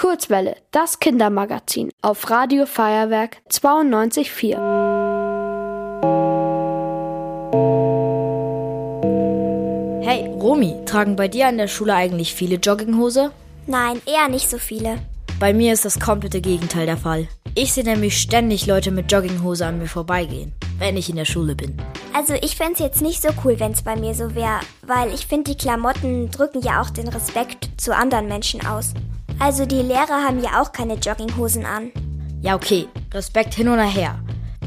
Kurzwelle, das Kindermagazin auf Radio Feuerwerk 92.4. Hey, Romy, tragen bei dir an der Schule eigentlich viele Jogginghose? Nein, eher nicht so viele. Bei mir ist das komplette Gegenteil der Fall. Ich sehe nämlich ständig Leute mit Jogginghose an mir vorbeigehen, wenn ich in der Schule bin. Also ich fände es jetzt nicht so cool, wenn es bei mir so wäre, weil ich finde, die Klamotten drücken ja auch den Respekt zu anderen Menschen aus. Also die Lehrer haben ja auch keine Jogginghosen an. Ja, okay, Respekt hin oder her.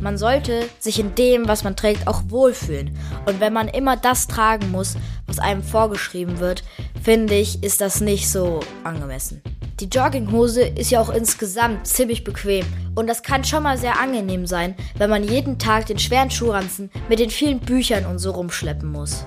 Man sollte sich in dem, was man trägt, auch wohlfühlen. Und wenn man immer das tragen muss, was einem vorgeschrieben wird, finde ich, ist das nicht so angemessen. Die Jogginghose ist ja auch insgesamt ziemlich bequem und das kann schon mal sehr angenehm sein, wenn man jeden Tag den schweren Schuhranzen mit den vielen Büchern und so rumschleppen muss.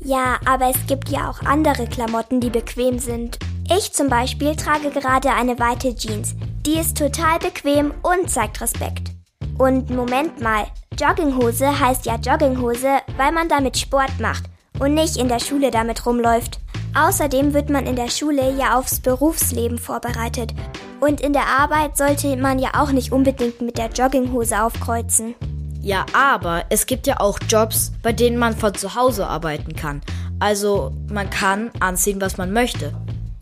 Ja, aber es gibt ja auch andere Klamotten, die bequem sind. Ich zum Beispiel trage gerade eine weite Jeans. Die ist total bequem und zeigt Respekt. Und Moment mal, Jogginghose heißt ja Jogginghose, weil man damit Sport macht und nicht in der Schule damit rumläuft. Außerdem wird man in der Schule ja aufs Berufsleben vorbereitet. Und in der Arbeit sollte man ja auch nicht unbedingt mit der Jogginghose aufkreuzen. Ja, aber es gibt ja auch Jobs, bei denen man von zu Hause arbeiten kann. Also man kann anziehen, was man möchte.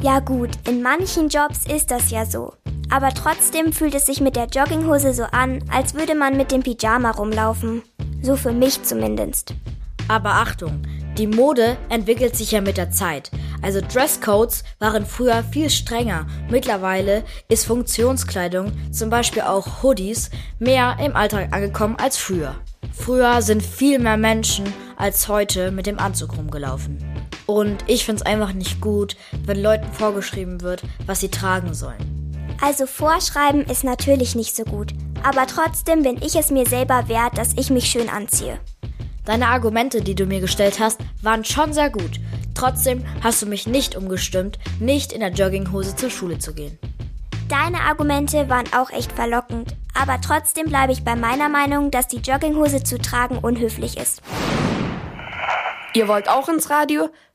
Ja gut, in manchen Jobs ist das ja so. Aber trotzdem fühlt es sich mit der Jogginghose so an, als würde man mit dem Pyjama rumlaufen. So für mich zumindest. Aber Achtung, die Mode entwickelt sich ja mit der Zeit. Also Dresscodes waren früher viel strenger. Mittlerweile ist Funktionskleidung, zum Beispiel auch Hoodies, mehr im Alltag angekommen als früher. Früher sind viel mehr Menschen als heute mit dem Anzug rumgelaufen. Und ich finde es einfach nicht gut, wenn Leuten vorgeschrieben wird, was sie tragen sollen. Also vorschreiben ist natürlich nicht so gut. Aber trotzdem bin ich es mir selber wert, dass ich mich schön anziehe. Deine Argumente, die du mir gestellt hast, waren schon sehr gut. Trotzdem hast du mich nicht umgestimmt, nicht in der Jogginghose zur Schule zu gehen. Deine Argumente waren auch echt verlockend, aber trotzdem bleibe ich bei meiner Meinung, dass die Jogginghose zu tragen unhöflich ist. Ihr wollt auch ins Radio?